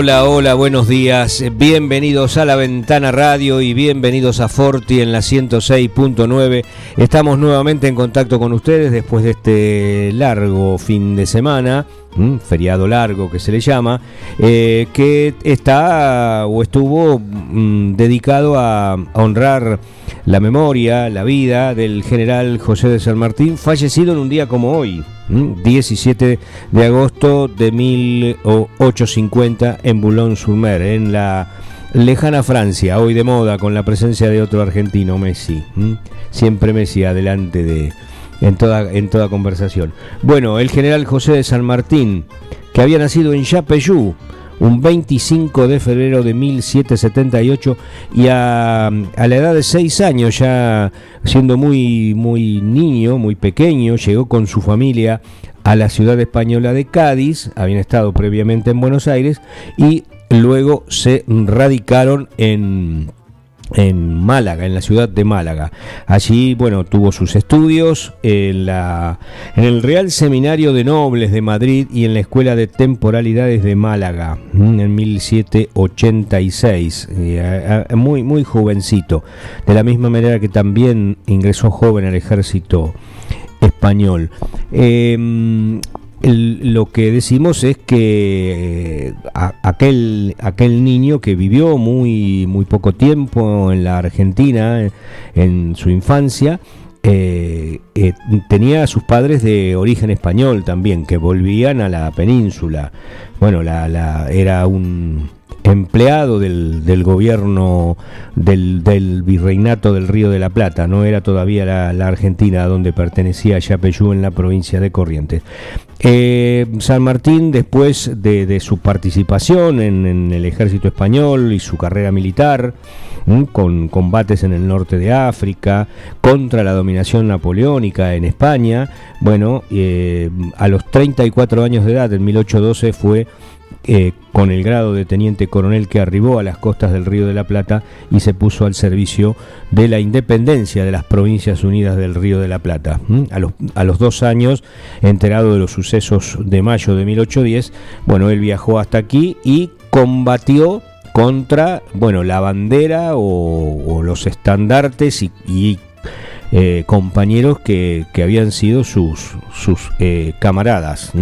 Hola, hola, buenos días. Bienvenidos a la Ventana Radio y bienvenidos a Forti en la 106.9. Estamos nuevamente en contacto con ustedes después de este largo fin de semana, feriado largo que se le llama, eh, que está o estuvo mm, dedicado a, honrar la memoria, la vida del general José de San Martín, fallecido en un día como hoy. 17 de agosto de 1850 en Boulogne-sur-Mer, en la lejana Francia, hoy de moda con la presencia de otro argentino, Messi. Siempre Messi adelante de en toda en toda conversación. Bueno, el general José de San Martín, que había nacido en Chapeyú, un 25 de febrero de 1778 y a, a, la edad de 6 años, ya siendo muy, muy niño, muy pequeño, llegó con su familia a la ciudad española de Cádiz, habían estado previamente en Buenos Aires y luego se radicaron en en Málaga, en la ciudad de Málaga. Allí, bueno, tuvo sus estudios en, la, en el Real Seminario de Nobles de Madrid y en la Escuela de Temporalidades de Málaga en 1786, muy, muy jovencito, de la misma manera que también ingresó joven al ejército español. Eh, lo que decimos es que eh, aquel, aquel niño que vivió muy, muy poco tiempo en la Argentina, en, en su infancia, eh, eh, tenía a sus padres de origen español también, que volvían a la península. Bueno, la, la, era un empleado del, del gobierno del, del, virreinato del Río de la Plata, no era todavía la, la Argentina donde pertenecía Yapeyú en la provincia de Corrientes. Eh, San Martín, después de, de su participación en, en, el ejército español y su carrera militar, con combates en el norte de África, contra la dominación napoleónica en España, bueno, eh, a los 34 años de edad, en 1812, fue eh, con el grado de teniente coronel que arribó a las costas del Río de la Plata y se puso al servicio de la independencia de las Provincias Unidas del Río de la Plata. A los, a los dos años, enterado de los sucesos de mayo de 1810, bueno, él viajó hasta aquí y combatió contra, bueno, la bandera o, los estandartes y, eh, compañeros que, que, habían sido sus, sus eh, camaradas.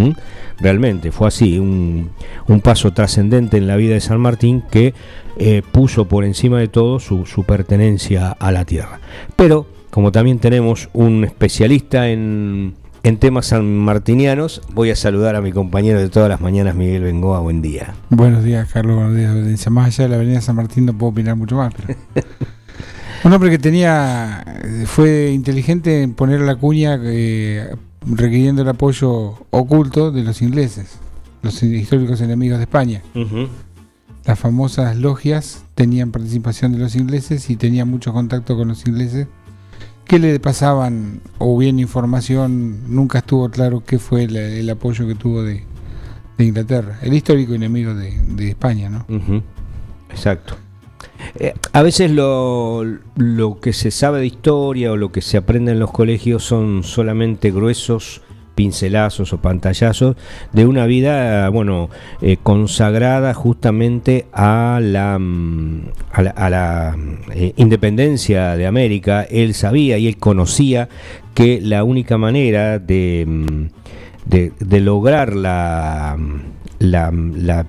Realmente fue así, un, un paso trascendente en la vida de San Martín que eh, puso por encima de todo su, su pertenencia a la tierra. Pero, como también tenemos un especialista en, en temas sanmartinianos, voy a saludar a mi compañero de todas las mañanas, Miguel Bengoa. Buen día. Buenos días, Carlos. Buenos días. Más allá de la avenida San Martín no puedo opinar mucho más. Pero... Un hombre que tenía, fue inteligente en poner la cuña eh, requiriendo el apoyo oculto de los ingleses, los históricos enemigos de España. Uh -huh. Las famosas logias tenían participación de los ingleses y tenían mucho contacto con los ingleses que le pasaban o bien información, nunca estuvo claro qué fue el, el apoyo que tuvo de, de, Inglaterra, el histórico enemigo de, de España, ¿no? Uh -huh. Exacto. Eh, a veces lo, que se sabe de historia o lo que se aprende en los colegios son solamente gruesos pincelazos o pantallazos de una vida, bueno, eh, consagrada justamente a la, a la, a la eh, independencia de América. Él sabía y él conocía que la única manera de, de, de lograr la la,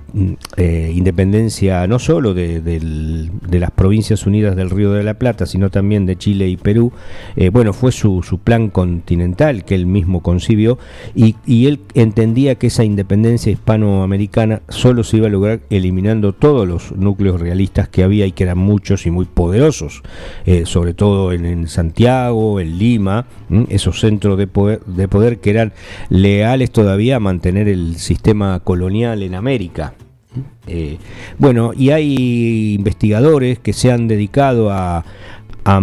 eh, independencia no solo de, las provincias unidas del Río de la Plata, sino también de Chile y Perú, eh, bueno, fue su, plan continental que él mismo concibió y, y, él entendía que esa independencia hispanoamericana solo se iba a lograr eliminando todos los núcleos realistas que había y que eran muchos y muy poderosos, eh, sobre todo en, Santiago, en Lima, esos centros de poder, de poder que eran leales todavía a mantener el sistema colonial en América. Eh, bueno, y hay investigadores que se han dedicado a, a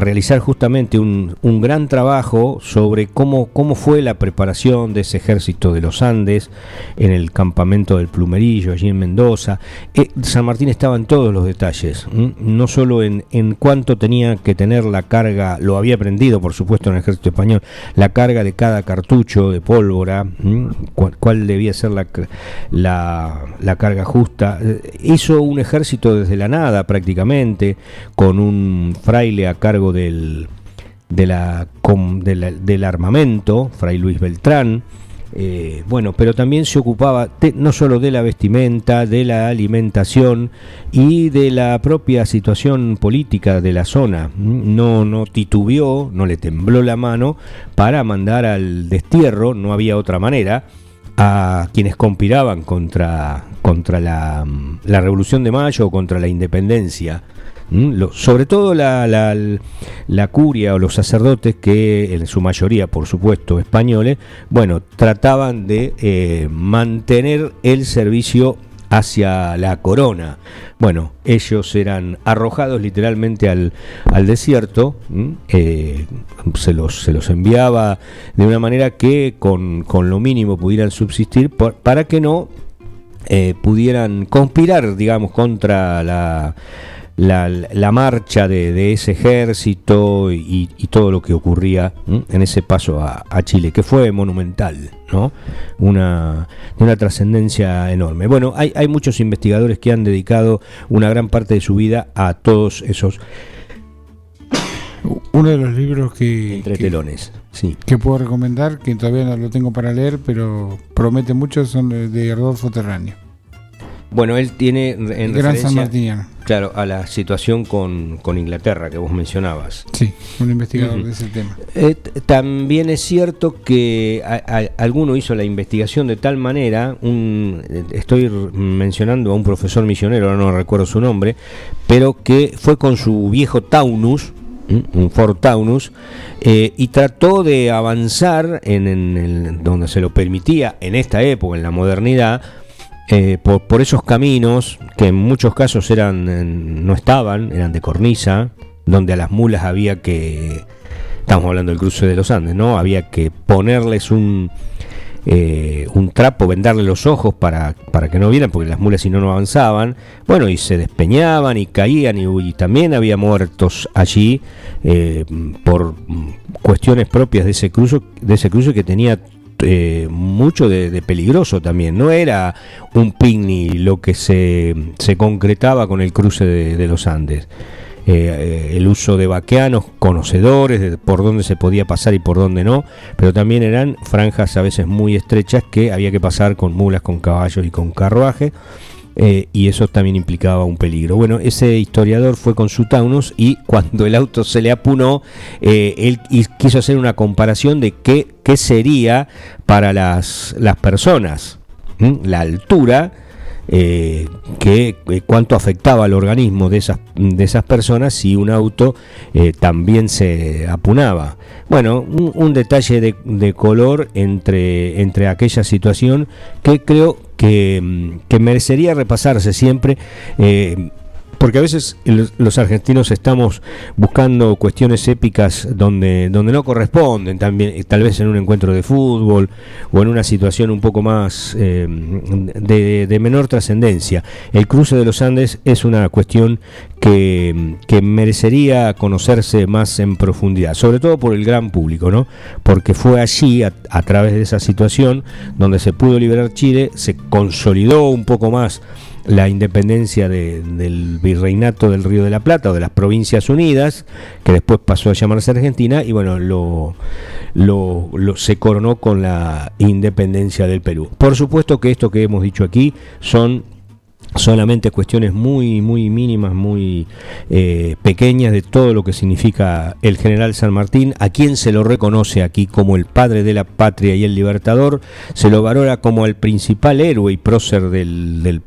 realizar justamente un, gran trabajo sobre cómo, cómo fue la preparación de ese ejército de los Andes en el campamento del Plumerillo, allí en Mendoza. Eh, San Martín estaba en todos los detalles, no solo en, en cuánto tenía que tener la carga, lo había aprendido por supuesto en el ejército español, la carga de cada cartucho de pólvora, cuál, debía ser la, la, la carga justa. Eh, hizo un ejército desde la nada prácticamente, con un fraile a cargo del, del armamento, Fray Luis Beltrán, eh, bueno, pero también se ocupaba no solo de la vestimenta, de la alimentación y de la propia situación política de la zona. No, no titubeó, no le tembló la mano para mandar al destierro, no había otra manera, a quienes conspiraban contra, contra la, la Revolución de Mayo o contra la independencia Sobre todo la, curia o los sacerdotes, que en su mayoría, por supuesto, españoles, bueno, trataban de eh, mantener el servicio hacia la corona. Bueno, ellos eran arrojados literalmente al, desierto, eh, se, los, se los enviaba de una manera que con, lo mínimo pudieran subsistir para que no eh, pudieran conspirar, digamos, contra la la, marcha de, ese ejército y, todo lo que ocurría en ese paso a, Chile, que fue monumental, ¿no? Una, una trascendencia enorme. Bueno, hay, hay muchos investigadores que han dedicado una gran parte de su vida a todos esos uno de los libros que. Entre telones, sí. Que puedo recomendar, que todavía no lo tengo para leer, pero promete mucho, son de Rodolfo Terráneo. Bueno, él tiene en Gran San Claro, a la situación con, Inglaterra que vos mencionabas. Sí, un investigador de ese tema. Eh, también es cierto que alguno hizo la investigación de tal manera, un, estoy mencionando a un profesor misionero, no recuerdo su nombre, pero que fue con su viejo Taunus, un Ford Taunus, eh, y trató de avanzar en, en donde se lo permitía en esta época, en la modernidad, eh, por, esos caminos que en muchos casos eran no estaban, eran de cornisa, donde a las mulas había que, estamos hablando del cruce de los Andes, ¿no? Había que ponerles un, eh, un trapo, vendarle los ojos para, para que no vieran, porque las mulas si no no avanzaban. Bueno, y se despeñaban y caían, y, también había muertos allí eh, por cuestiones propias de ese cruce, de ese cruce que tenía eh, mucho de, peligroso también. No era un picnic lo que se, se concretaba con el cruce de, los Andes. Eh, eh, el uso de vaqueanos, conocedores de por dónde se podía pasar y por dónde no, pero también eran franjas a veces muy estrechas que había que pasar con mulas, con caballos y con carruaje. Eh, y eso también implicaba un peligro. Bueno, ese historiador fue con su Taunus y cuando el auto se le apunó, eh, él quiso hacer una comparación de qué, qué sería para las, las personas, la altura eh, que eh, cuánto afectaba al organismo de esas, de esas personas si un auto eh, también se apunaba. Bueno, un, detalle de, color entre, entre aquella situación que creo que, que merecería repasarse siempre porque a veces los argentinos estamos buscando cuestiones épicas donde, donde no corresponden, también, eh, tal vez en un encuentro de fútbol o en una situación un poco más eh, de, menor trascendencia. El cruce de los Andes es una cuestión que, merecería conocerse más en profundidad, sobre todo por el gran público, ¿no? Porque fue allí, a, través de esa situación, donde se pudo liberar Chile, se consolidó un poco más la independencia del virreinato del Río de la Plata o de las Provincias Unidas, que después pasó a llamarse Argentina, y bueno, lo, lo, se coronó con la independencia del Perú. Por supuesto que esto que hemos dicho aquí son solamente cuestiones muy muy mínimas, muy eh, pequeñas de todo lo que significa el general San Martín, a quien se lo reconoce aquí como el padre de la patria y el libertador, se lo valora como el principal héroe y prócer del, del,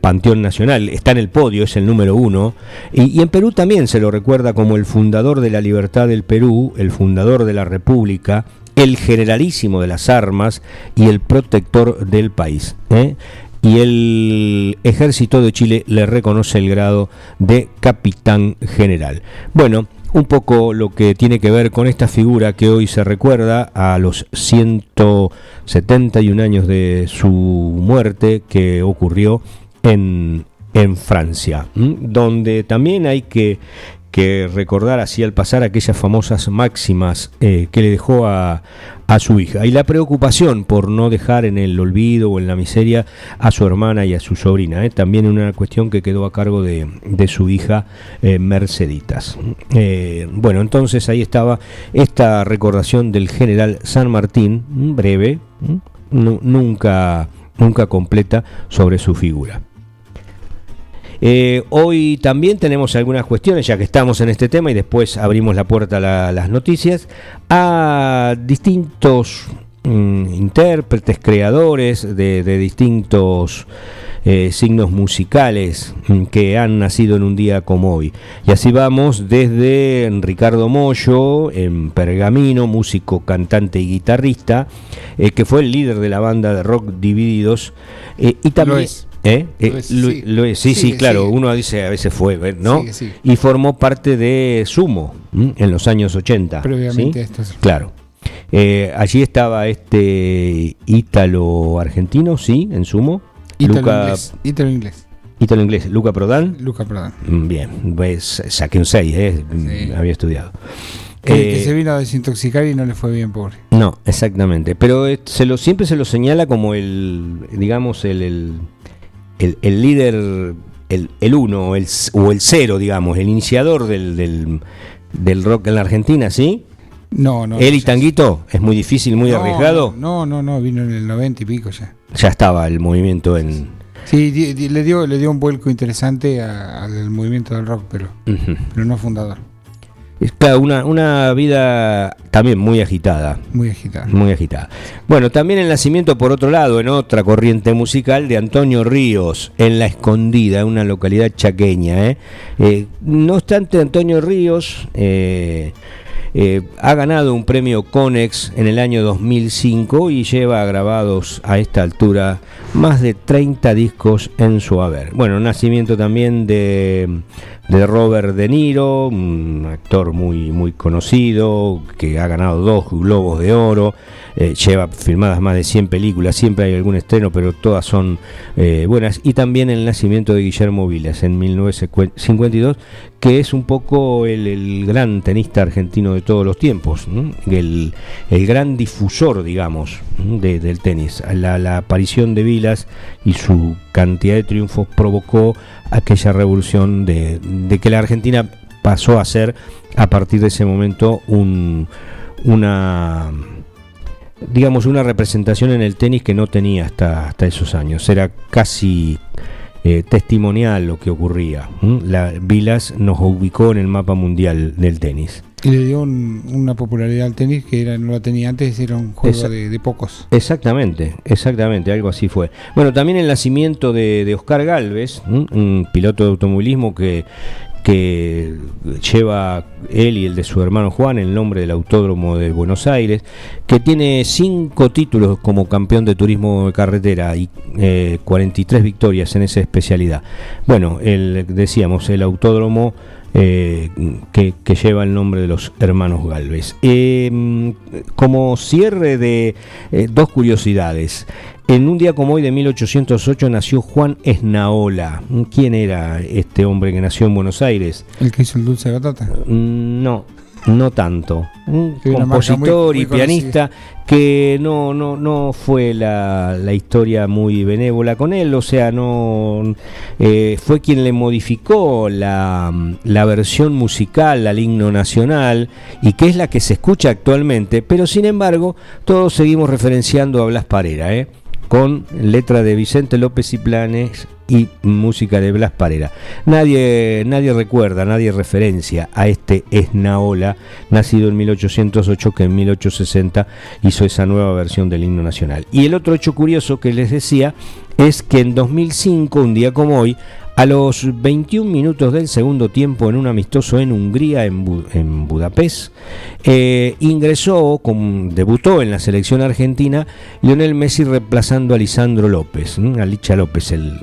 Panteón Nacional, está en el podio, es el número uno, y, y en Perú también se lo recuerda como el fundador de la libertad del Perú, el fundador de la República, el generalísimo de las armas y el protector del país. ¿eh? y el ejército de Chile le reconoce el grado de capitán general. Bueno, un poco lo que tiene que ver con esta figura que hoy se recuerda a los 171 años de su muerte que ocurrió en, en Francia, donde también hay que que recordar así al pasar aquellas famosas máximas eh, que le dejó a, a, su hija. Y la preocupación por no dejar en el olvido o en la miseria a su hermana y a su sobrina. ¿eh? También una cuestión que quedó a cargo de, de su hija eh, Merceditas. bueno, entonces ahí estaba esta recordación del general San Martín, breve, nunca, nunca completa sobre su figura. Eh, hoy también tenemos algunas cuestiones, ya que estamos en este tema y después abrimos la puerta a las noticias, a distintos mm, intérpretes, creadores de, distintos eh, signos musicales mm, que han nacido en un día como hoy. Y así vamos desde Ricardo Mollo, en Pergamino, músico, cantante y guitarrista, eh, que fue el líder de la banda de rock Divididos, y también... ¿Eh? eh sí, sí, claro, uno dice a veces fue, ¿eh? ¿no? y formó parte de Sumo en los años 80. Previamente esto. Claro. Eh, allí estaba este ítalo argentino, sí, en Sumo. Ítalo inglés. Ítalo inglés. Ítalo inglés. Luca Prodan. Luca Prodan. Mm, bien, pues saqué un 6, ¿eh? había estudiado. Que, se vino a desintoxicar y no le fue bien, pobre. No, exactamente. Pero se lo, siempre se lo señala como el, digamos, el el, líder, el, el uno el, o el cero, digamos, el iniciador del, del, rock en la Argentina, ¿sí? No, no. ¿Él y Tanguito? ¿Es muy difícil, muy arriesgado? No, no, no, vino en el 90 y pico ya. Ya estaba el movimiento en... Sí, le dio, le dio un vuelco interesante al movimiento del rock, pero, pero no fundador. Es una, una vida también muy agitada. Muy agitada. Muy agitada. Bueno, también el nacimiento, por otro lado, en otra corriente musical, de Antonio Ríos, en La Escondida, una localidad chaqueña. ¿eh? Eh, no obstante, Antonio Ríos eh, ha ganado un premio Conex en el año 2005 y lleva grabados a esta altura más de 30 discos en su haber. Bueno, nacimiento también de de Robert De Niro, un actor muy, muy conocido, que ha ganado dos globos de oro, eh, lleva filmadas más de 100 películas, siempre hay algún estreno, pero todas son eh, buenas. Y también el nacimiento de Guillermo Vilas en 1952, que es un poco el, gran tenista argentino de todos los tiempos, el, gran difusor, digamos, del tenis. La, la aparición de Vilas y su cantidad de triunfos provocó aquella revolución de, que la Argentina pasó a ser a partir de ese momento un, una digamos una representación en el tenis que no tenía hasta, hasta esos años. Era casi eh, testimonial lo que ocurría la Vilas nos ubicó en el mapa mundial del tenis y le dio una popularidad al tenis que era, no la tenía antes, era un juego de, pocos. Exactamente, exactamente, algo así fue. Bueno, también el nacimiento de, Oscar Galvez, un piloto de automovilismo que, que lleva él y el de su hermano Juan el nombre del Autódromo de Buenos Aires, que tiene cinco títulos como campeón de turismo de carretera y 43 eh, victorias en esa especialidad. Bueno, el, decíamos, el Autódromo eh, que, lleva el nombre de los hermanos Galvez. Em, como cierre de eh, dos curiosidades. En un día como hoy de 1808 nació Juan Esnaola. ¿Quién era este hombre que nació en Buenos Aires? ¿El que hizo el dulce de batata? Mm, no. No tanto. Un compositor y pianista que no, no, no fue la, la, historia muy benévola con él, o sea, no eh, fue quien le modificó la, la, versión musical al himno nacional y que es la que se escucha actualmente, pero sin embargo todos seguimos referenciando a Blas Parera, ¿eh? Con letra de Vicente López y Planes y música de Blas Parera. Nadie, nadie recuerda, nadie referencia a este Esnaola, nacido en 1808, que en 1860 hizo esa nueva versión del himno nacional. Y el otro hecho curioso que les decía es que en 2005, un día como hoy, a los 21 minutos del segundo tiempo en un amistoso en Hungría, en, Budapest, eh, ingresó, debutó en la selección argentina Lionel Messi reemplazando a Lisandro López, a Licha López, el,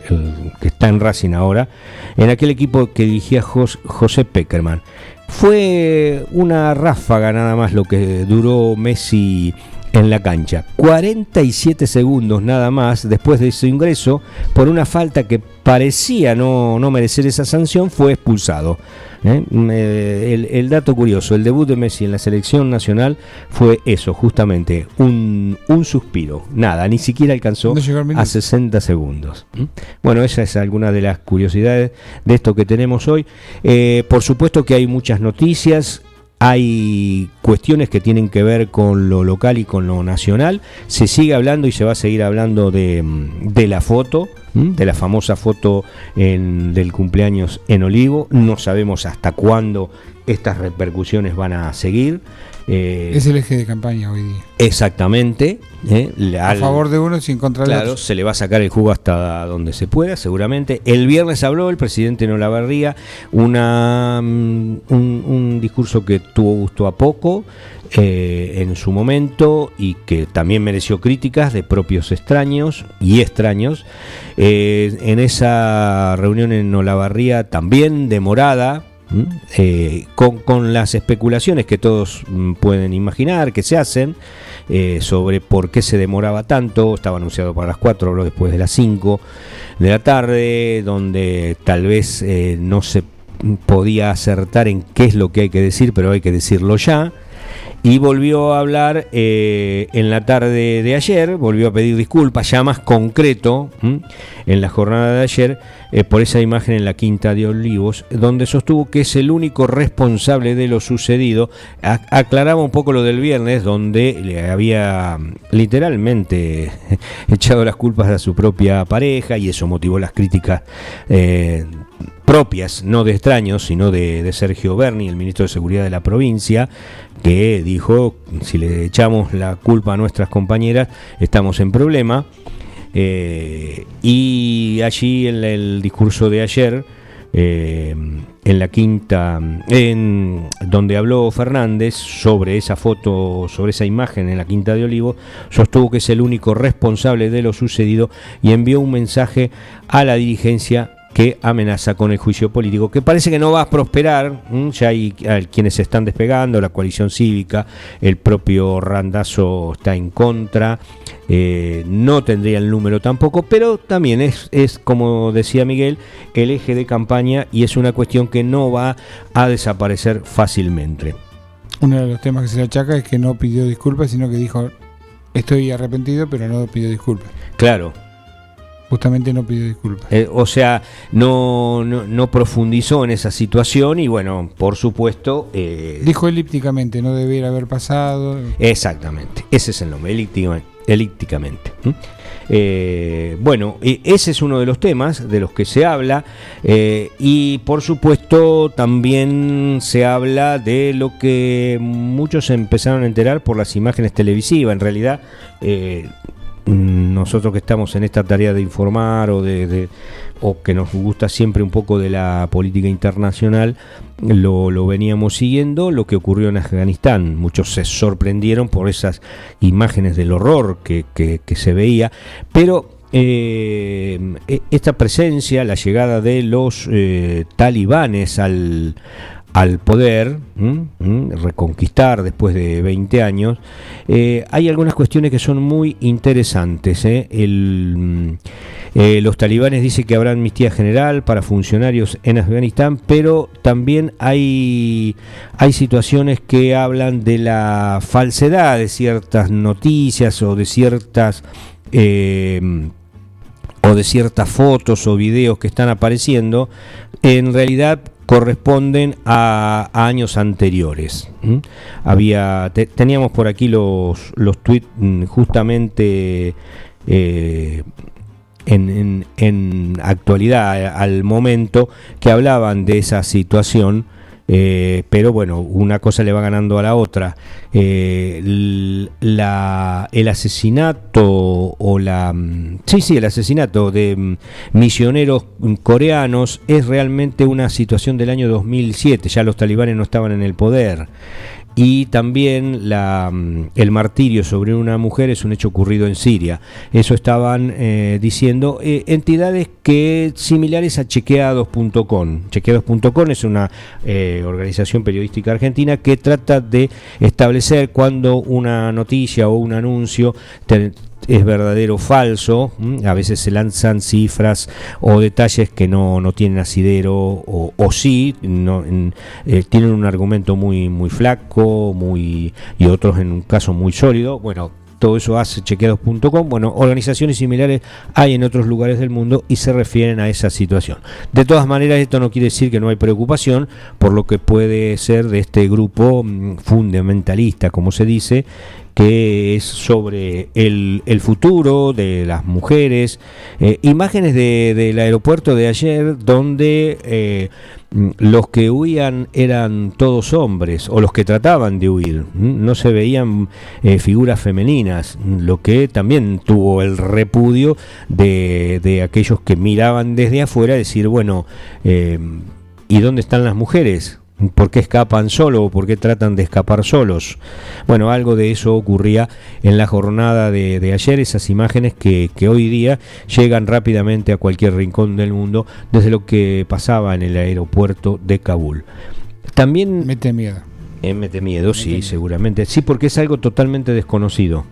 que está en Racing ahora, en aquel equipo que dirigía José Peckerman. Fue una ráfaga nada más lo que duró Messi en la cancha. 47 segundos nada más después de su ingreso por una falta que parecía no, no merecer esa sanción, fue expulsado. ¿eh? El, dato curioso, el debut de Messi en la selección nacional fue eso, justamente, un, suspiro. Nada, ni siquiera alcanzó a 60 segundos. Bueno, esa es alguna de las curiosidades de esto que tenemos hoy. Eh, por supuesto que hay muchas noticias, hay cuestiones que tienen que ver con lo local y con lo nacional. Se sigue hablando y se va a seguir hablando de, de la foto, de la famosa foto en, del cumpleaños en Olivo. No sabemos hasta cuándo estas repercusiones van a seguir. Eh, es el eje de campaña hoy día. Exactamente. Eh, a favor de uno y en contra claro, se le va a sacar el jugo hasta donde se pueda, seguramente. El viernes habló el presidente Nolavarría, una, mm, un, discurso que tuvo gusto a poco eh, en su momento y que también mereció críticas de propios extraños y extraños. en esa reunión en Nolavarría también demorada, eh, con, las especulaciones que todos mm, pueden imaginar, que se hacen, eh, sobre por qué se demoraba tanto, estaba anunciado para las 4, habló después de las 5 de la tarde, donde tal vez eh, no se podía acertar en qué es lo que hay que decir, pero hay que decirlo ya y volvió a hablar eh, en la tarde de ayer, volvió a pedir disculpas, ya más concreto, en la jornada de ayer, eh, por esa imagen en la Quinta de Olivos, donde sostuvo que es el único responsable de lo sucedido. aclaraba un poco lo del viernes, donde le había literalmente echado las culpas a su propia pareja y eso motivó las críticas. Eh, propias, no de extraños, sino de, de Sergio Berni, el ministro de Seguridad de la provincia, que dijo, si le echamos la culpa a nuestras compañeras, estamos en problema. Eh, y allí en el discurso de ayer, eh, en la quinta, en donde habló Fernández sobre esa foto, sobre esa imagen en la quinta de Olivo, sostuvo que es el único responsable de lo sucedido y envió un mensaje a la dirigencia que amenaza con el juicio político, que parece que no va a prosperar, ya hay, quienes se están despegando, la coalición cívica, el propio Randazo está en contra, eh, no tendría el número tampoco, pero también es, es, como decía Miguel, el eje de campaña y es una cuestión que no va a desaparecer fácilmente. Uno de los temas que se le achaca es que no pidió disculpas, sino que dijo, estoy arrepentido, pero no pidió disculpas. Claro, Justamente no pidió disculpas. Eh, o sea, no, no, profundizó en esa situación y bueno, por supuesto... Eh, Dijo elípticamente, no debiera haber pasado. Exactamente, ese es el nombre, elípticamente. Eh, bueno, ese es uno de los temas de los que se habla y por supuesto también se habla de lo que muchos empezaron a enterar por las imágenes televisivas. En realidad Mm, nosotros que estamos en esta tarea de informar o de, o que nos gusta siempre un poco de la política internacional, lo, veníamos siguiendo, lo que ocurrió en Afganistán. Muchos se sorprendieron por esas imágenes del horror que, se veía, pero eh, e, esta presencia, la llegada de los eh, talibanes al, al poder, reconquistar después de 20 años, eh, hay algunas cuestiones que son muy interesantes. ¿eh? El, Eh, los talibanes dicen que habrá amnistía general para funcionarios en Afganistán, pero también hay, hay situaciones que hablan de la falsedad de ciertas noticias o de ciertas... O de ciertas fotos o videos que están apareciendo, en realidad corresponden a, años anteriores. Había, teníamos por aquí los, los tweets mm, justamente eh, en, en, actualidad, al momento, que hablaban de esa situación eh, pero bueno, una cosa le va ganando a la otra. Eh, el asesinato o la... Mm, sí, sí, el asesinato de mm, misioneros coreanos es realmente una situación del año 2007, ya los talibanes no estaban en el poder y también la, mm, el martirio sobre una mujer es un hecho ocurrido en Siria. Eso estaban eh, diciendo eh, entidades que similares a chequeados.com. Chequeados.com es una eh, organización periodística argentina que trata de establecer cuando una noticia o un anuncio es verdadero o falso. A veces se lanzan cifras o detalles que no, no tienen asidero o, o sí, no, eh, tienen un argumento muy, muy flaco muy y otros en un caso muy sólido. Bueno, todo eso hace chequeados.com. Bueno, organizaciones similares hay en otros lugares del mundo y se refieren a esa situación. De todas maneras, esto no quiere decir que no hay preocupación por lo que puede ser de este grupo mm, fundamentalista, como se dice, que es sobre el, futuro de las mujeres. Eh, imágenes del aeropuerto de ayer donde eh, los que huían eran todos hombres o los que trataban de huir. No se veían eh, figuras femeninas, lo que también tuvo el repudio de, de aquellos que miraban desde afuera, decir, bueno, ¿y dónde están las mujeres? ¿Por qué escapan solo o por qué tratan de escapar solos? Bueno, algo de eso ocurría en la jornada de, ayer, esas imágenes que, hoy día llegan rápidamente a cualquier rincón del mundo desde lo que pasaba en el aeropuerto de Kabul. También... Mete miedo. Eh, mete miedo, sí, seguramente. Sí, porque es algo totalmente desconocido.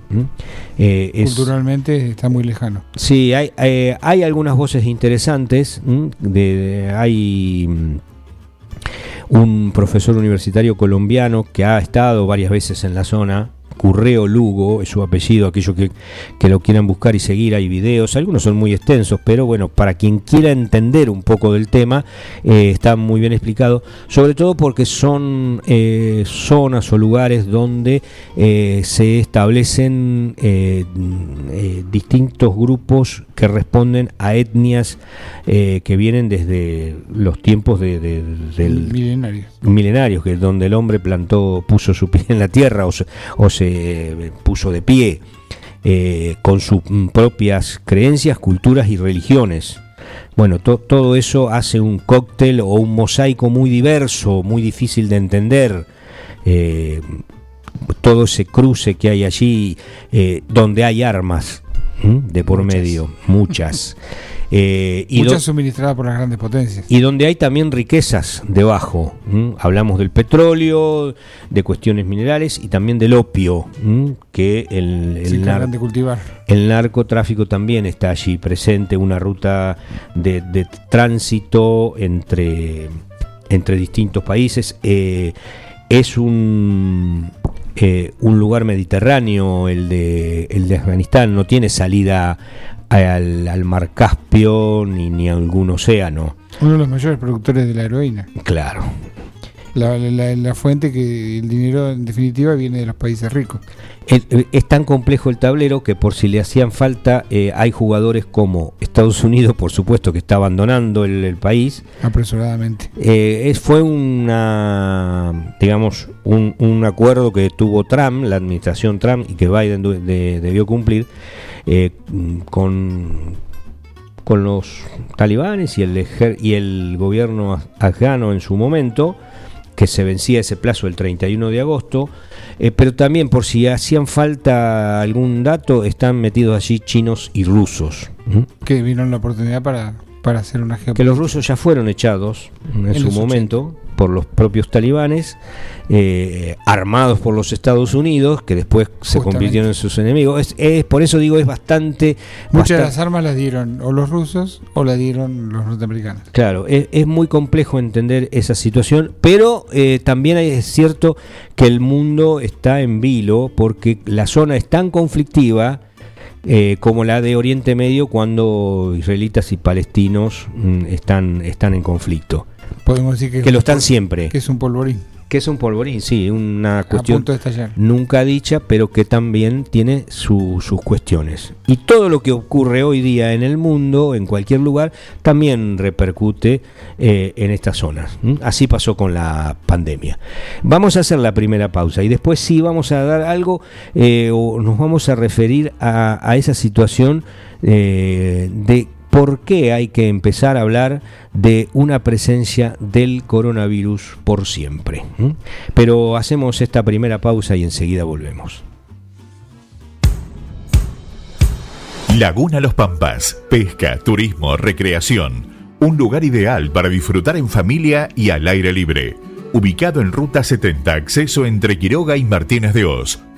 Eh, Culturalmente está muy lejano. Sí, hay, eh, hay algunas voces interesantes. de, hay un profesor universitario colombiano que ha estado varias veces en la zona, Curreo Lugo, es su apellido, aquellos que, que, lo quieran buscar y seguir, hay videos, algunos son muy extensos, pero bueno, para quien quiera entender un poco del tema, eh, está muy bien explicado, sobre todo porque son eh, zonas o lugares donde eh, se establecen distintos grupos que responden a etnias que vienen desde los tiempos de, del milenarios. milenarios, que es donde el hombre plantó, puso su pie en la tierra o o se puso de pie eh, con sus propias creencias, culturas y religiones. Bueno, todo eso hace un cóctel o un mosaico muy diverso, muy difícil de entender. Eh, todo ese cruce que hay allí, eh, donde hay armas de por medio, muchas. Eh, y Muchas suministradas por las grandes potencias. Y donde hay también riquezas debajo. Hablamos del petróleo, de cuestiones minerales y también del opio, que el, el, cultivar. el narcotráfico también está allí presente, una ruta de, tránsito entre, entre distintos países. Eh, es un, eh, un lugar mediterráneo, el de, el de Afganistán, no tiene salida al, mar Caspio ni, ni a algún océano. Uno de los mayores productores de la heroína. Claro. La, fuente que el dinero en definitiva viene de los países ricos. Es, tan complejo el tablero que por si le hacían falta hay jugadores como Estados Unidos, por supuesto que está abandonando el, país. Apresuradamente. Eh, es, fue una, digamos, un, un, acuerdo que tuvo Trump, la administración Trump, y que Biden debió cumplir eh, con, con los talibanes y el, y el gobierno afgano en su momento, que se vencía ese plazo el 31 de agosto, eh, pero también por si hacían falta algún dato, están metidos allí chinos y rusos. Que vieron la oportunidad para, para hacer una Que los rusos ya fueron echados en, su momento. Por los propios talibanes, eh, armados por los Estados Unidos, que después se convirtieron en sus enemigos. Es, es- por eso digo, es bastante... Muchas de las armas las dieron o los rusos o las dieron los norteamericanos. Claro, es, es muy complejo entender esa situación, pero eh, también es cierto que el mundo está en vilo porque la zona es tan conflictiva eh, como la de Oriente Medio cuando israelitas y palestinos mm, están, están en conflicto. Podemos decir que, Que lo están siempre. Que es un polvorín. Que es un polvorín, sí, una cuestión nunca dicha, pero que también tiene su- sus cuestiones. Y todo lo que ocurre hoy día en el mundo, en cualquier lugar, también repercute eh, en estas zonas. Así pasó con la pandemia. Vamos a hacer la primera pausa y después sí vamos a dar algo eh, o nos vamos a referir a, a esa situación eh, de por qué hay que empezar a hablar de una presencia del coronavirus por siempre. ¿m? Pero hacemos esta primera pausa y enseguida volvemos. Laguna Los Pampas, pesca, turismo, recreación. Un lugar ideal para disfrutar en familia y al aire libre. Ubicado en Ruta 70, acceso entre Quiroga y Martínez de Oz.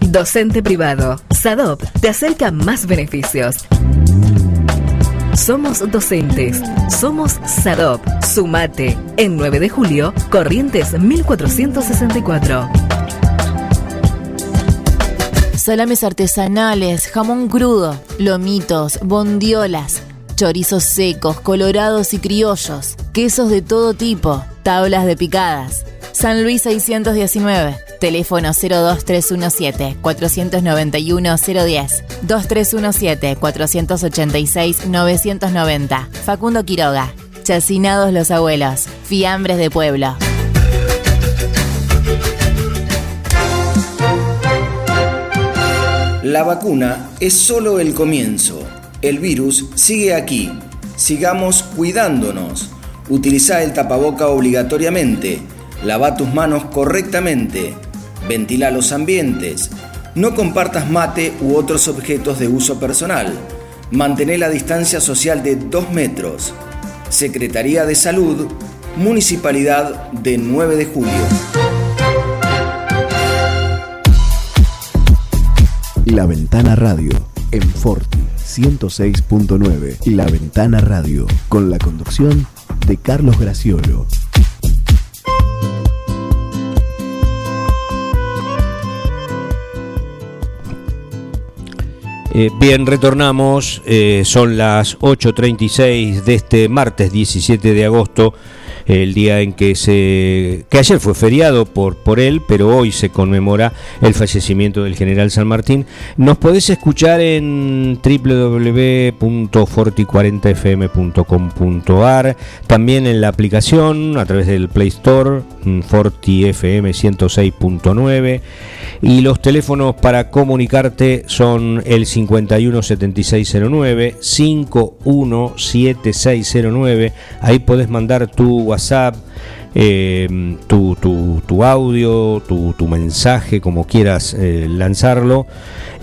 Docente privado. SADOP te acerca más beneficios. Somos docentes. Somos SADOP. Sumate. En 9 de julio, Corrientes 1464. Salames artesanales, jamón crudo, lomitos, bondiolas, chorizos secos, colorados y criollos, quesos de todo tipo, tablas de picadas. San Luis 619, teléfono 02317 491 010, 2317 486 990. Facundo Quiroga, Chacinados los abuelos, fiambres de pueblo. La vacuna es solo el comienzo. El virus sigue aquí. Sigamos cuidándonos. Utiliza el tapaboca obligatoriamente. Lava tus manos correctamente. Ventila los ambientes. No compartas mate u otros objetos de uso personal. Mantén la distancia social de 2 metros. Secretaría de Salud, Municipalidad de 9 de Julio. La Ventana Radio en Forti 106.9. La Ventana Radio con la conducción de Carlos Graciolo. Eh, bien, retornamos. Eh, son las 8.36 de este martes 17 de agosto el día en que se que ayer fue feriado por por él, pero hoy se conmemora el fallecimiento del general San Martín. Nos podés escuchar en www.forti40fm.com.ar, también en la aplicación a través del Play Store Forti FM 106.9 y los teléfonos para comunicarte son el 517609 517609. Ahí podés mandar tu WhatsApp, eh, tu, tu, tu, audio, tu, mensaje, como quieras eh, lanzarlo.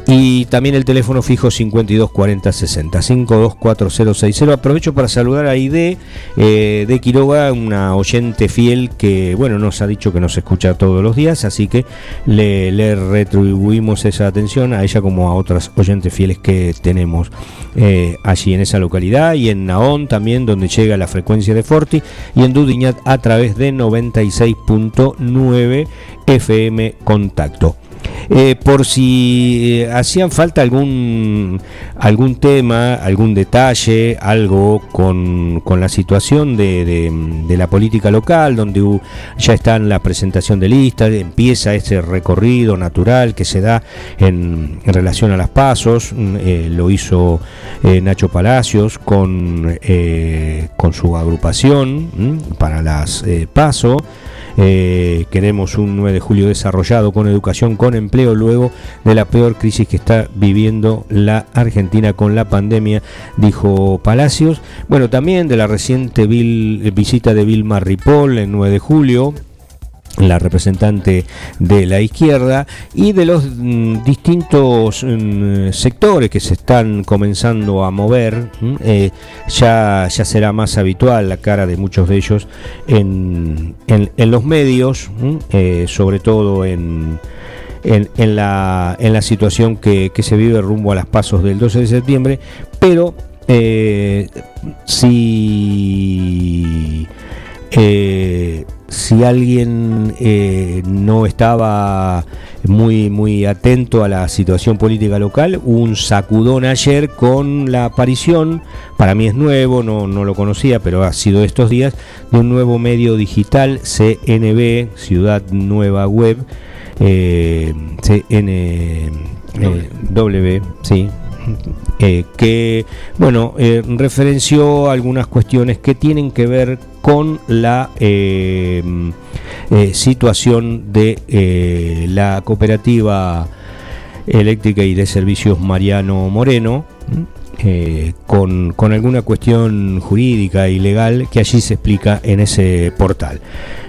Y también el teléfono fijo 524060 524060. Aprovecho para saludar a Ide eh, de Quiroga, una oyente fiel que, bueno, nos ha dicho que nos escucha todos los días, así que le, le retribuimos esa atención a ella como a otras oyentes fieles que tenemos eh, allí en esa localidad y en Naón también, donde llega la frecuencia de Forti, y en Dudiñat a través de 96.9 FM Contacto. Eh, por si eh, hacían falta algún, algún tema, algún detalle, algo con, con la situación de, de, la política local, donde ya está en la presentación de listas, empieza ese recorrido natural que se da en, relación a las pasos, mm, eh, lo hizo eh, Nacho Palacios con, con su agrupación mm, para las pasos. Eh, queremos un 9 de julio desarrollado con educación, con empleo, luego de la peor crisis que está viviendo la Argentina con la pandemia, dijo Palacios. Bueno, también de la reciente visita de Vilma Ripoll en 9 de julio la representante de la izquierda y de los mm, distintos mm, sectores que se están comenzando a mover eh, ya, ya será más habitual la cara de muchos de ellos en, en, los medios eh, sobre todo en, en, la, en la situación que, que, se vive rumbo a las pasos del 12 de septiembre pero eh, si si alguien eh, no estaba muy, muy atento a la situación política local, un sacudón ayer con la aparición, para mí es nuevo, no, no lo conocía, pero ha sido estos días, de un nuevo medio digital, CNB, Ciudad Nueva Web, eh, CNW, sí, eh, que bueno eh, referenció algunas cuestiones que tienen que ver con la eh, eh situación de eh, la cooperativa eléctrica y de servicios Mariano Moreno con, con alguna cuestión jurídica y legal que allí se explica en ese portal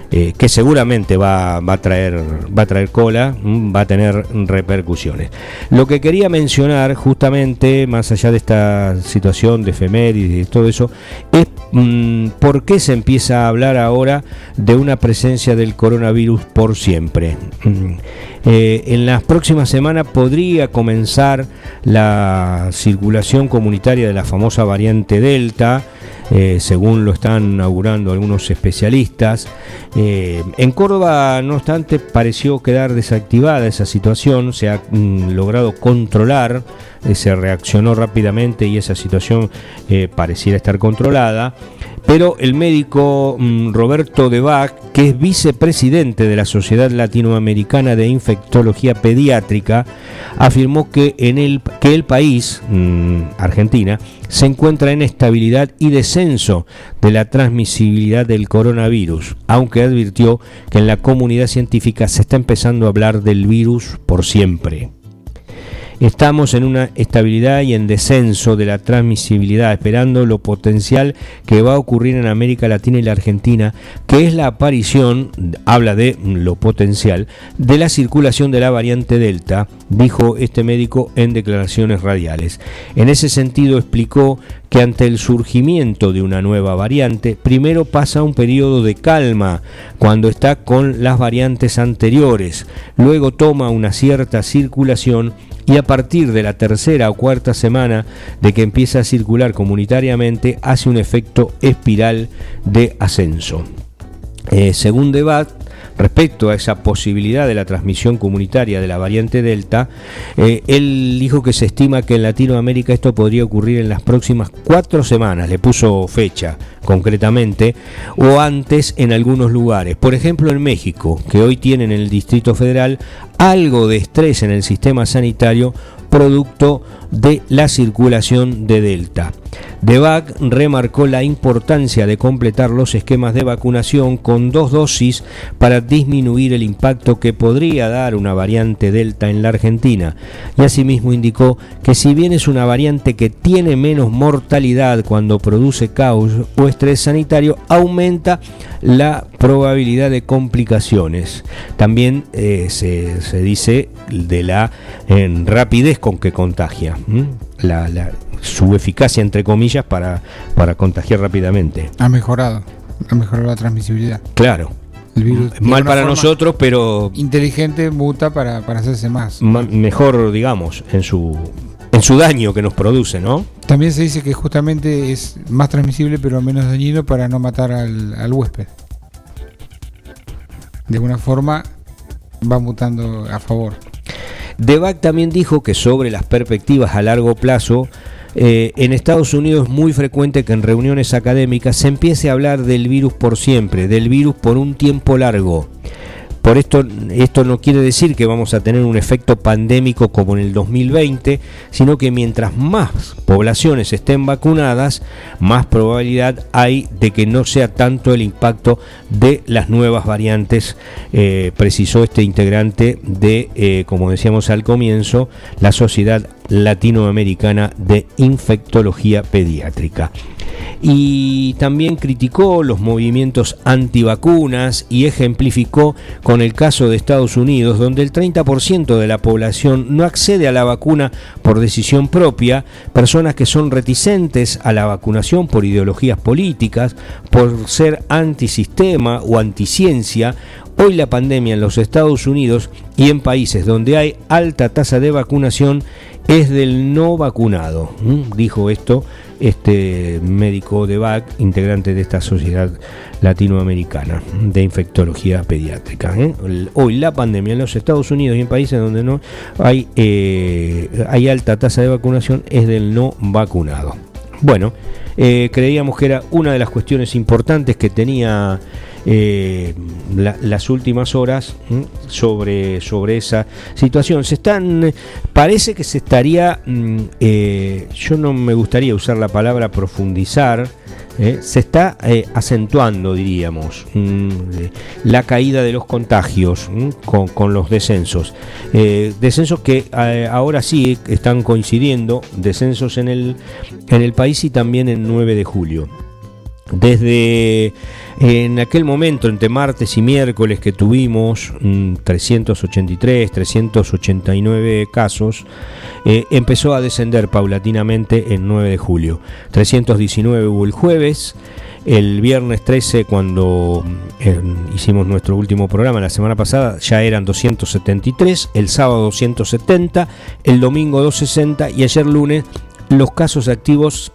eh, que seguramente va, va, a traer, va a traer cola, mm, va a tener repercusiones. Lo que quería mencionar, justamente, más allá de esta situación de efemérides y todo eso, es mmm, por qué se empieza a hablar ahora de una presencia del coronavirus por siempre. Mm. Eh, en las próximas semanas podría comenzar la circulación comunitaria de la famosa variante Delta, eh, según lo están augurando algunos especialistas. Eh, en Córdoba, no obstante, pareció quedar desactivada esa situación, se ha mm, logrado controlar, eh, se reaccionó rápidamente y esa situación pareciera estar controlada. Pero el médico mm, Roberto de Bach, que es vicepresidente de la Sociedad Latinoamericana de Infectología Pediátrica, afirmó que, en el, que el país, mmm, Argentina, se encuentra en estabilidad y descenso de la transmisibilidad del coronavirus, aunque advirtió que en la comunidad científica se está empezando a hablar del virus por siempre. Estamos en una estabilidad y en descenso de la transmisibilidad, esperando lo potencial que va a ocurrir en América Latina y la Argentina, que es la aparición, habla de lo potencial, de la circulación de la variante Delta, dijo este médico en declaraciones radiales. En ese sentido explicó que ante el surgimiento de una nueva variante, primero pasa un periodo de calma cuando está con las variantes anteriores, luego toma una cierta circulación y a partir de la tercera o cuarta semana de que empieza a circular comunitariamente hace un efecto espiral de ascenso. Eh, según Debat, respecto a esa posibilidad de la transmisión comunitaria de la variante Delta, eh, él dijo que se estima que en Latinoamérica esto podría ocurrir en las próximas cuatro semanas, le puso fecha concretamente, o antes en algunos lugares. Por ejemplo, en México, que hoy tienen en el Distrito Federal algo de estrés en el sistema sanitario producto de la circulación de Delta. DEVAC remarcó la importancia de completar los esquemas de vacunación con dos dosis para disminuir el impacto que podría dar una variante Delta en la Argentina y asimismo indicó que si bien es una variante que tiene menos mortalidad cuando produce caos o estrés sanitario, aumenta la probabilidad de complicaciones. También eh, se, dice de la rapidez con que contagia. La, su eficacia, entre comillas, para, para contagiar rápidamente. Ha mejorado, ha mejorado la transmisibilidad. Claro. El virus Mal para nosotros, pero... Inteligente muta para, para hacerse más. Mejor, digamos, en su, en su daño que nos produce, ¿no? También se dice que justamente es más transmisible, pero menos dañino para no matar al, al huésped. De alguna forma va mutando a favor. Debac también dijo que sobre las perspectivas a largo plazo, eh, en Estados Unidos es muy frecuente que en reuniones académicas se empiece a hablar del virus por siempre, del virus por un tiempo largo. Por esto, esto no quiere decir que vamos a tener un efecto pandémico como en el 2020, sino que mientras más poblaciones estén vacunadas, más probabilidad hay de que no sea tanto el impacto de las nuevas variantes, eh, precisó este integrante de, eh, como decíamos al comienzo, la Sociedad Latinoamericana de Infectología Pediátrica. Y también criticó los movimientos antivacunas y ejemplificó con el caso de Estados Unidos, donde el 30% de la población no accede a la vacuna por decisión propia, personas que son reticentes a la vacunación por ideologías políticas, por ser antisistema o anticiencia. Hoy la pandemia en los Estados Unidos y en países donde hay alta tasa de vacunación es del no vacunado. Dijo esto este médico de BAC, integrante de esta sociedad latinoamericana de infectología pediátrica. ¿eh? Hoy la pandemia en los Estados Unidos y en países donde no hay, eh, alta tasa de vacunación es del no vacunado. Bueno, eh, creíamos que era una de las cuestiones importantes que tenía eh, las últimas horas sobre, sobre esa situación. Se están, parece que se estaría, mm, eh, yo no me gustaría usar la palabra profundizar, eh, se está acentuando, diríamos, mm, la caída de los contagios con, los descensos. descensos que ahora sí están coincidiendo, descensos en el, en el país y también en 9 de julio. Desde en aquel momento, entre martes y miércoles, que tuvimos 383, mm, 389 casos, eh, empezó a descender paulatinamente el 9 de julio. 319 hubo el jueves. El viernes 13, cuando mm, hicimos nuestro último programa la semana pasada, ya eran 273, el sábado 270, el domingo 260 y ayer lunes los casos activos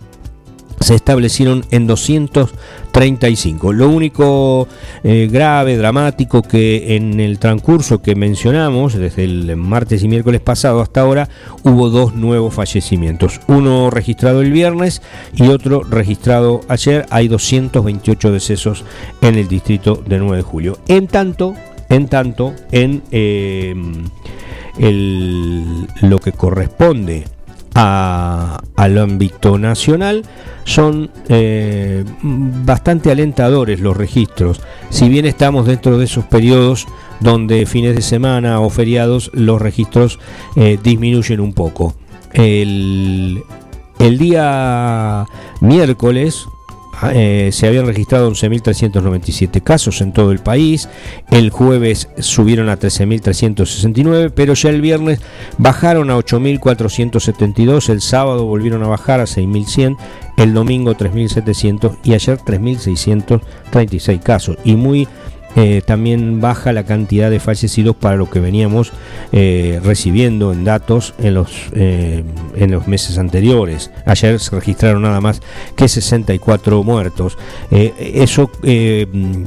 se establecieron en 235. Lo único eh, grave, dramático, que en el transcurso que mencionamos, desde el martes y miércoles pasado hasta ahora, hubo dos nuevos fallecimientos. Uno registrado el viernes y otro registrado ayer. Hay 228 decesos en el distrito de 9 de julio. En tanto, en tanto, en eh, lo que corresponde al ámbito nacional son eh, bastante alentadores los registros, si bien estamos dentro de esos periodos donde fines de semana o feriados los registros eh, disminuyen un poco. El, el día miércoles eh, se habían registrado 11.397 casos en todo el país, el jueves subieron a 13.369, pero ya el viernes bajaron a 8.472, el sábado volvieron a bajar a 6.100, el domingo 3.700 y ayer 3.636 casos. Y muy eh, también baja la cantidad de fallecidos para lo que veníamos eh, recibiendo en datos en los, eh, en los meses anteriores. Ayer se registraron nada más que 64 muertos. eso,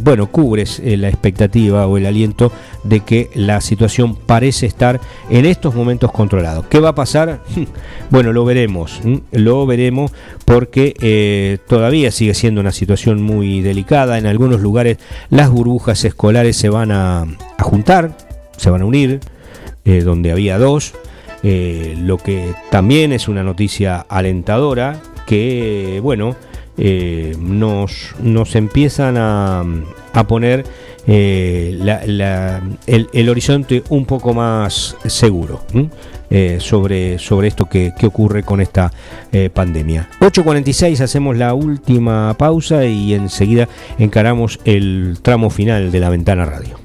bueno, cubre la expectativa o el aliento de que la situación parece estar en estos momentos controlado. ¿Qué va a pasar? Bueno, lo veremos, lo veremos porque todavía sigue siendo una situación muy delicada. En algunos lugares las burbujas escolares se van a, juntar, se van a unir, eh, donde había dos. Eh, lo que también es una noticia alentadora que, bueno, eh, nos, nos empiezan a, a poner el, horizonte un poco más seguro. Eh, sobre, sobre esto que, ocurre con esta eh, pandemia. 8.46 hacemos la última pausa y enseguida encaramos el tramo final de la ventana radio.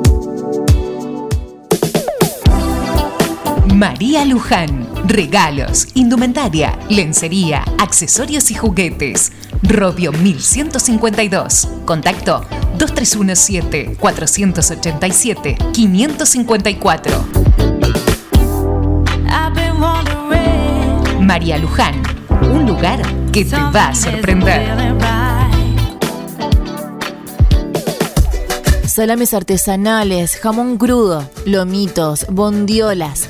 María Luján. Regalos, indumentaria, lencería, accesorios y juguetes. Robio 1152. Contacto 2317-487-554. María Luján. Un lugar que te va a sorprender. Salames artesanales, jamón crudo, lomitos, bondiolas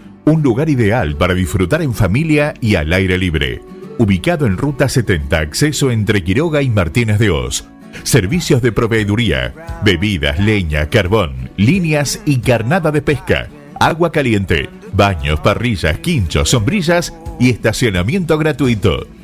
un lugar ideal para disfrutar en familia y al aire libre. Ubicado en Ruta 70, acceso entre Quiroga y Martínez de Oz. Servicios de proveeduría, bebidas, leña, carbón, líneas y carnada de pesca, agua caliente, baños, parrillas, quinchos, sombrillas y estacionamiento gratuito.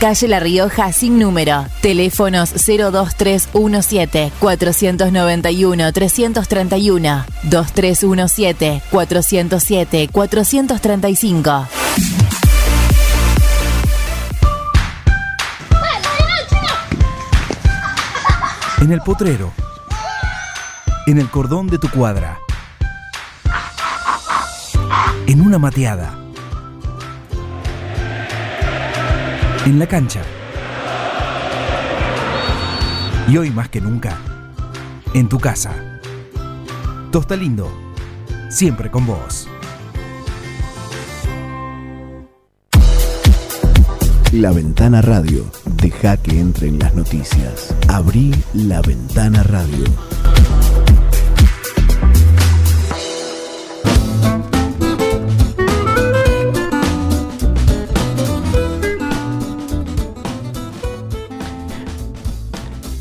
Calle La Rioja sin número. Teléfonos 02317 491 331 2317 407 435. En el potrero. En el cordón de tu cuadra. En una mateada en la cancha. Y hoy más que nunca, en tu casa. Tosta Lindo, siempre con vos. La Ventana Radio. Deja que entren las noticias. Abrí la Ventana Radio.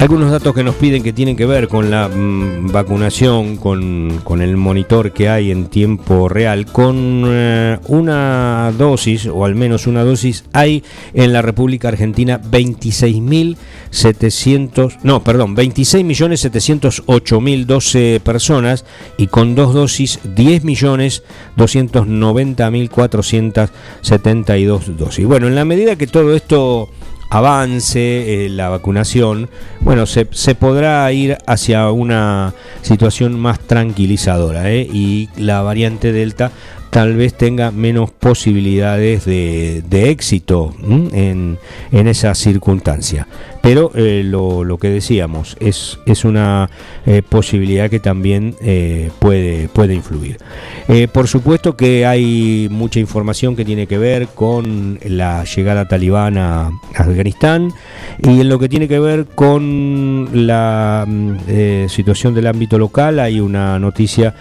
Algunos datos que nos piden que tienen que ver con la mm, vacunación, con, con, el monitor que hay en tiempo real, con eh, una dosis, o al menos una dosis, hay en la República Argentina 26.700, no, perdón, 26.708.012 personas y con dos dosis 10.290.472 dosis. Bueno, en la medida que todo esto avance eh, la vacunación, bueno, se, se, podrá ir hacia una situación más tranquilizadora ¿eh? y la variante Delta tal vez tenga menos posibilidades de, éxito en, esa circunstancia. Pero eh, lo, que decíamos es, es una eh, posibilidad que también eh, puede, puede influir. por supuesto que hay mucha información que tiene que ver con la llegada talibana a Afganistán y en lo que tiene que ver con la mm, situación del ámbito local hay una noticia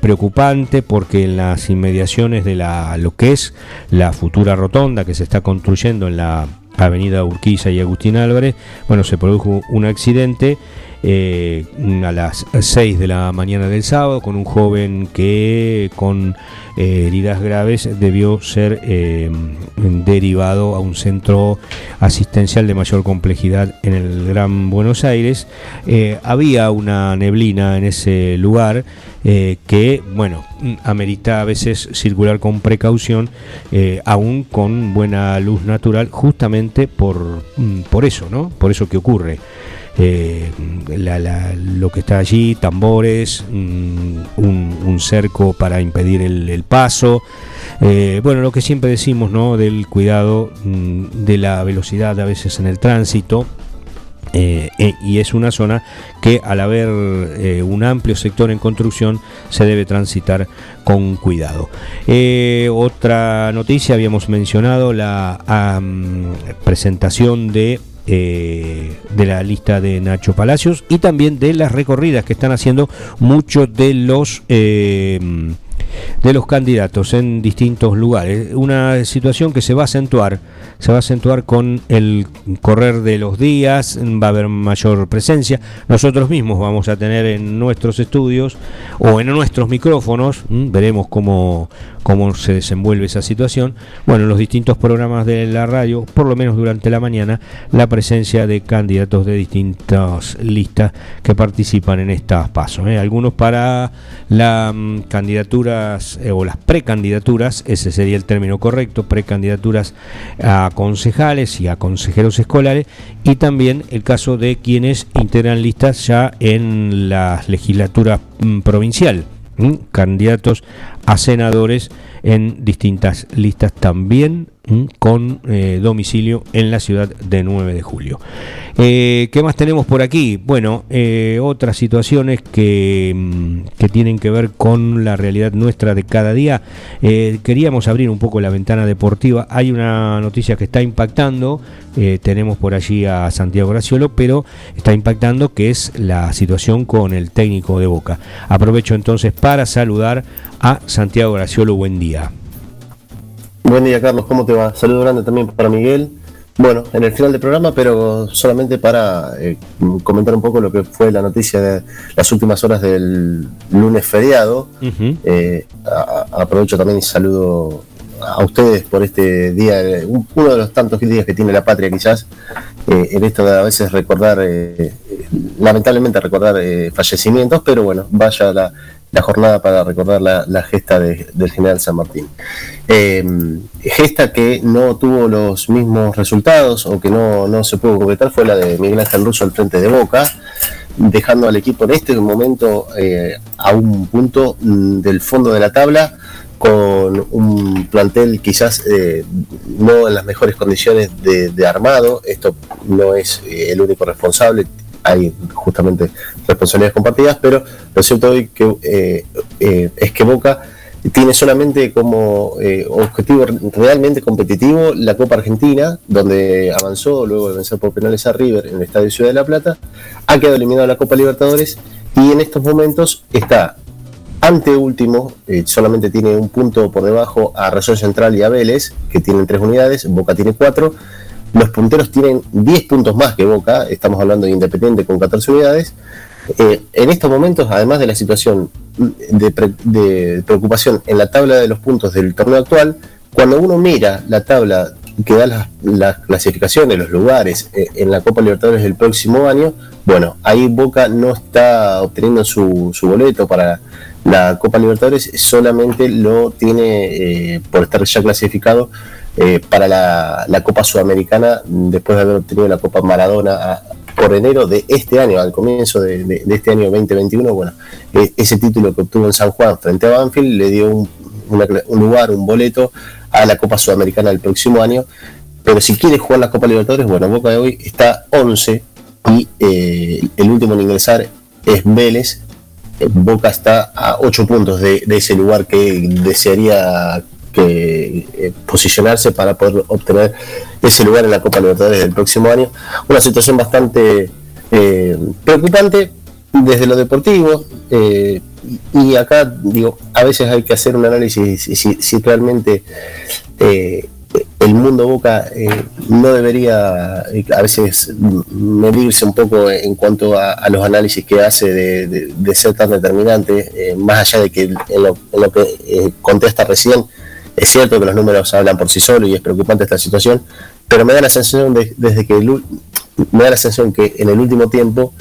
preocupante porque en las mediaciones de la, lo que es la futura rotonda que se está construyendo en la avenida Urquiza y Agustín Álvarez, bueno, se produjo un accidente eh, a las 6 de la mañana del sábado con un joven que con eh, heridas graves debió ser eh, derivado a un centro asistencial de mayor complejidad en el Gran Buenos Aires. había una neblina en ese lugar que, bueno, amerita a veces circular con precaución, aún con buena luz natural, justamente por, mm, por eso, ¿no? Por eso que ocurre. Eh, lo que está allí, tambores, mm, un, cerco para impedir el, paso. Eh, bueno, lo que siempre decimos, ¿no? Del cuidado mm, de la velocidad a veces en el tránsito. Eh, y es una zona que al haber un amplio sector en construcción se debe transitar con cuidado. otra noticia, habíamos mencionado la presentación de eh, de la lista de Nacho Palacios y también de las recorridas que están haciendo muchos de los eh, de los candidatos en distintos lugares. Una situación que se va a acentuar, se va a acentuar con el correr de los días, va a haber mayor presencia. Nosotros mismos vamos a tener en nuestros estudios o en nuestros micrófonos, veremos cómo cómo se desenvuelve esa situación. Bueno, en los distintos programas de la radio, por lo menos durante la mañana, la presencia de candidatos de distintas listas que participan en estas pasos. ¿eh? Algunos para las mm, candidaturas eh, o las precandidaturas, ese sería el término correcto, precandidaturas a concejales y a consejeros escolares, y también el caso de quienes integran listas ya en la legislatura mm, provincial candidatos a senadores en distintas listas también con eh, domicilio en la ciudad de 9 de julio. Eh, ¿Qué más tenemos por aquí? Bueno, eh, otras situaciones que, mm, que, tienen que ver con la realidad nuestra de cada día. queríamos abrir un poco la ventana deportiva. Hay una noticia que está impactando. tenemos por allí a Santiago Graciolo, pero está impactando que es la situación con el técnico de Boca. Aprovecho entonces para saludar a Santiago Graciolo. Buen día. Buen día, Carlos. ¿Cómo te va? Saludo grande también para Miguel. Bueno, en el final del programa, pero solamente para eh, comentar un poco lo que fue la noticia de las últimas horas del lunes feriado. Eh, aprovecho también y saludo a ustedes por este día, uno de los tantos días que tiene la patria quizás, eh, en esto de a veces recordar, lamentablemente recordar fallecimientos, pero bueno, vaya la, la jornada para recordar la, gesta del general San Martín. Em, gesta que no tuvo los mismos resultados o que no, se pudo concretar fue la de Miguel Ángel Russo al frente de Boca, dejando al equipo en este momento eh, a un punto mm, del fondo de la tabla con un plantel quizás eh, no en las mejores condiciones de, armado, esto no es eh, el único responsable, hay justamente responsabilidades compartidas, pero lo cierto hoy que, eh, eh, es que Boca tiene solamente como eh, objetivo realmente competitivo la Copa Argentina, donde avanzó luego de vencer por penales a River en el Estadio Ciudad de la Plata, ha quedado eliminado la Copa Libertadores y en estos momentos está ante último, solamente tiene un punto por debajo a Razón Central y a Vélez, que tienen tres unidades, Boca tiene cuatro, los punteros tienen 10 puntos más que Boca, estamos hablando de Independiente con 14 unidades. Eh, en estos momentos, además de la situación de, de, preocupación en la tabla de los puntos del torneo actual, cuando uno mira la tabla que da las, las clasificaciones, los lugares eh, en la Copa Libertadores del próximo año, bueno, ahí Boca no está obteniendo su, su boleto para la Copa Libertadores, solamente lo tiene eh, por estar ya clasificado eh, para la, Copa Sudamericana después de haber obtenido la Copa Maradona por enero de este año, al comienzo de, este año 2021. Bueno, e, ese título que obtuvo en San Juan frente a Banfield le dio un, un lugar, un boleto a la Copa Sudamericana del próximo año. Pero si quiere jugar la Copa Libertadores, bueno, Boca de hoy está 11 y eh, el último en ingresar es Vélez. Boca está a 8 puntos de, ese lugar que desearía que eh, posicionarse para poder obtener ese lugar en la Copa Libertadores del próximo año. Una situación bastante eh, preocupante desde lo deportivo. y acá, digo, a veces hay que hacer un análisis si, si realmente el mundo Boca eh, no debería eh, a veces medirse un poco en cuanto a, los análisis que hace de, ser tan determinante, eh, más allá de que en lo, que contesta recién, es cierto que los números hablan por sí solos y es preocupante esta situación, pero me da la sensación desde que me da la sensación que en el último tiempo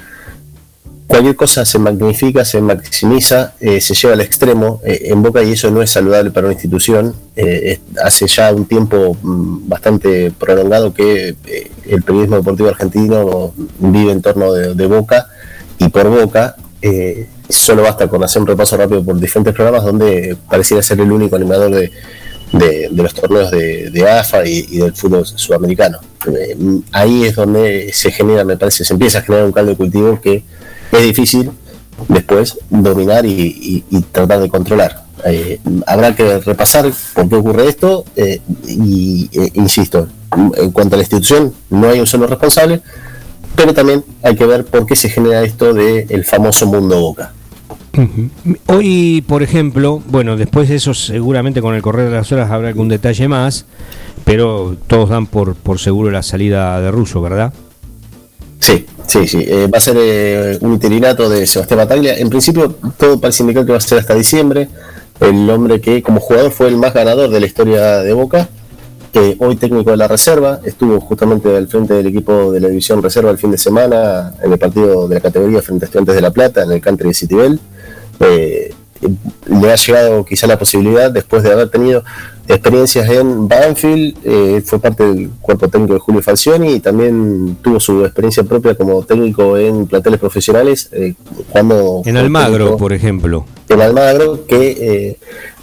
cualquier cosa se magnifica, se maximiza, eh, se lleva al extremo eh, en Boca y eso no es saludable para una institución. Eh, hace ya un tiempo mm, bastante prolongado que el periodismo deportivo argentino vive en torno de, Boca y por Boca. solo basta con hacer un repaso rápido por diferentes programas donde pareciera ser el único animador de, los torneos de, AFA y, del fútbol sudamericano. ahí es donde se genera, me parece, se empieza a generar un caldo de cultivo que es difícil después dominar y, tratar de controlar. Eh, habrá que repasar por qué ocurre esto eh, y, eh, insisto, en cuanto a la institución no hay un solo responsable, pero también hay que ver por qué se genera esto del famoso mundo boca. Hoy, por ejemplo, bueno, después de eso seguramente con el correr de las horas habrá algún detalle más, pero todos dan por, por seguro la salida de Russo, ¿verdad? Sí, sí, sí. Eh, va a ser eh, un interinato de Sebastián Bataglia. En principio, todo parece indicar que va a ser hasta diciembre. El hombre que, como jugador, fue el más ganador de la historia de Boca. hoy técnico de la reserva. Estuvo justamente al frente del equipo de la división reserva el fin de semana en el partido de la categoría frente a Estudiantes de La Plata en el country de Citibel. Eh, le ha llegado quizá la posibilidad, después de haber tenido experiencias en Banfield, eh, fue parte del cuerpo técnico de Julio Falcioni y también tuvo su experiencia propia como técnico en planteles profesionales. Eh, cuando en Almagro, por ejemplo. En Almagro, que eh,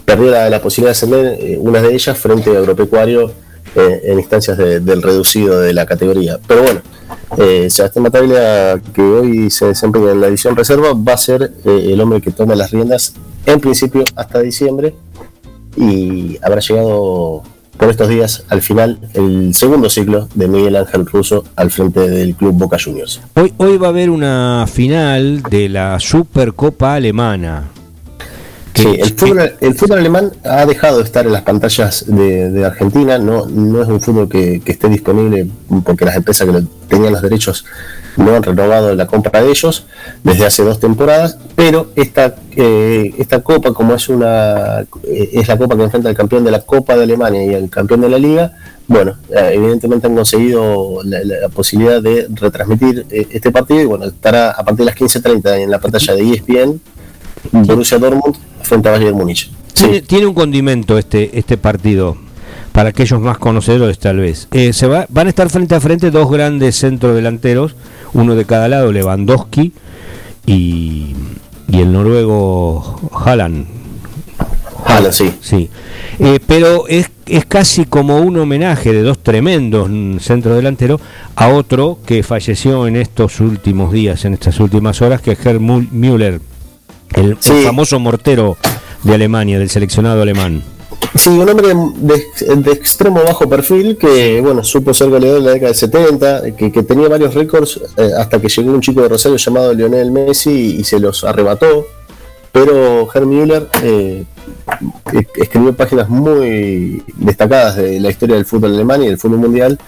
perdió la, posibilidad de ascender, una de ellas frente a Agropecuario en instancias del reducido de la categoría. Pero bueno, eh, Sebastián Mataglia, que hoy se desempeña en la edición reserva, va a ser el hombre que toma las riendas en principio hasta diciembre y habrá llegado por estos días al final el segundo ciclo de Miguel Ángel Russo al frente del club Boca Juniors. Hoy, hoy va a haber una final de la Supercopa Alemana. Sí, el fútbol, alemán ha dejado de estar en las pantallas de, Argentina, no, no es un fútbol que, esté disponible porque las empresas que tenían los derechos no han renovado la compra de ellos desde hace dos temporadas, pero esta, eh, esta copa, como es una eh, es la copa que enfrenta al campeón de la Copa de Alemania y al campeón de la Liga, bueno, eh, evidentemente han conseguido la, posibilidad de retransmitir este partido y bueno, estará a partir de las 15.30 en la pantalla de ESPN, Borussia Dortmund frente a Bayern Múnich. Tiene, un condimento este, este partido para aquellos más conocedores tal vez. se va, van a estar frente a frente dos grandes centrodelanteros uno de cada lado, Lewandowski y, y el noruego Haaland. Haaland, sí. sí. Eh, pero es, es casi como un homenaje de dos tremendos centrodelanteros a otro que falleció en estos últimos días, en estas últimas horas, que es Herr Müller, el famoso mortero de Alemania, del seleccionado alemán. Sí, un hombre de, extremo bajo perfil que, bueno, supo ser goleador en la década del 70, que, tenía varios récords eh, hasta que llegó un chico de Rosario llamado Lionel Messi y, se los arrebató. Pero Herr Müller, eh, escribió páginas muy destacadas de la historia del fútbol alemán y del fútbol mundial.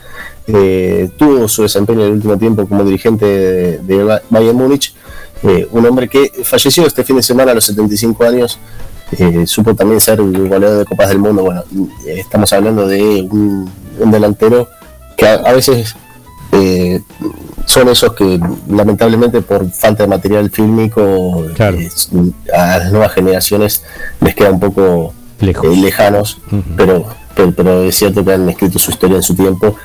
Eh, tuvo su desempeño en el último tiempo como dirigente de, Bayern Múnich. Eh, un hombre que falleció este fin de semana a los 75 años. supo también ser goleador de Copas del Mundo. Bueno, estamos hablando de un, delantero que a, veces son esos que lamentablemente por falta de material fílmico a las nuevas generaciones les queda un poco eh, lejanos, pero, pero, es cierto que han escrito su historia en su tiempo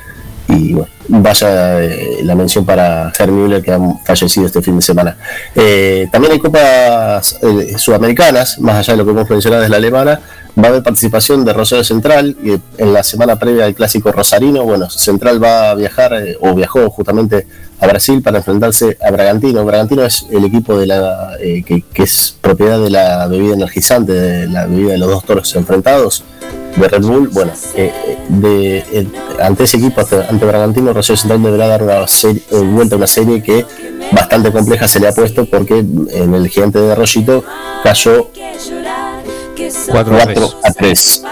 y bueno, vaya eh, la mención para Herr Müller que han fallecido este fin de semana. Eh, también hay copas sudamericanas, más allá de lo que hemos mencionado es la alemana, va a haber participación de Rosario Central y en la semana previa al clásico rosarino, bueno, Central va a viajar o viajó justamente a Brasil para enfrentarse a Bragantino. Bragantino es el equipo de la eh, que, es propiedad de la bebida energizante, de la bebida de los dos toros enfrentados de Red Bull. Bueno, eh, de, ante ese equipo, ante Bragantino, Rosario Central deberá dar una serie, eh, vuelta a una serie que bastante compleja se le ha puesto porque en el gigante de Arroyito cayó 4 a 3.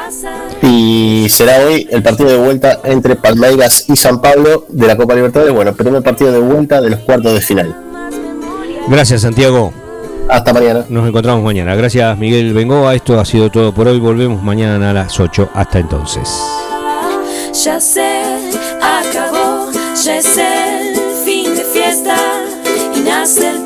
Y será hoy el partido de vuelta entre Palmeiras y San Pablo de la Copa Libertadores. Bueno, primer partido de vuelta de los cuartos de final. Gracias, Santiago. Hasta mañana. Nos encontramos mañana. Gracias, Miguel Bengoa. Esto ha sido todo por hoy. Volvemos mañana a las 8. Hasta entonces. Ya se acabó, ya es el fin de fiesta y nace el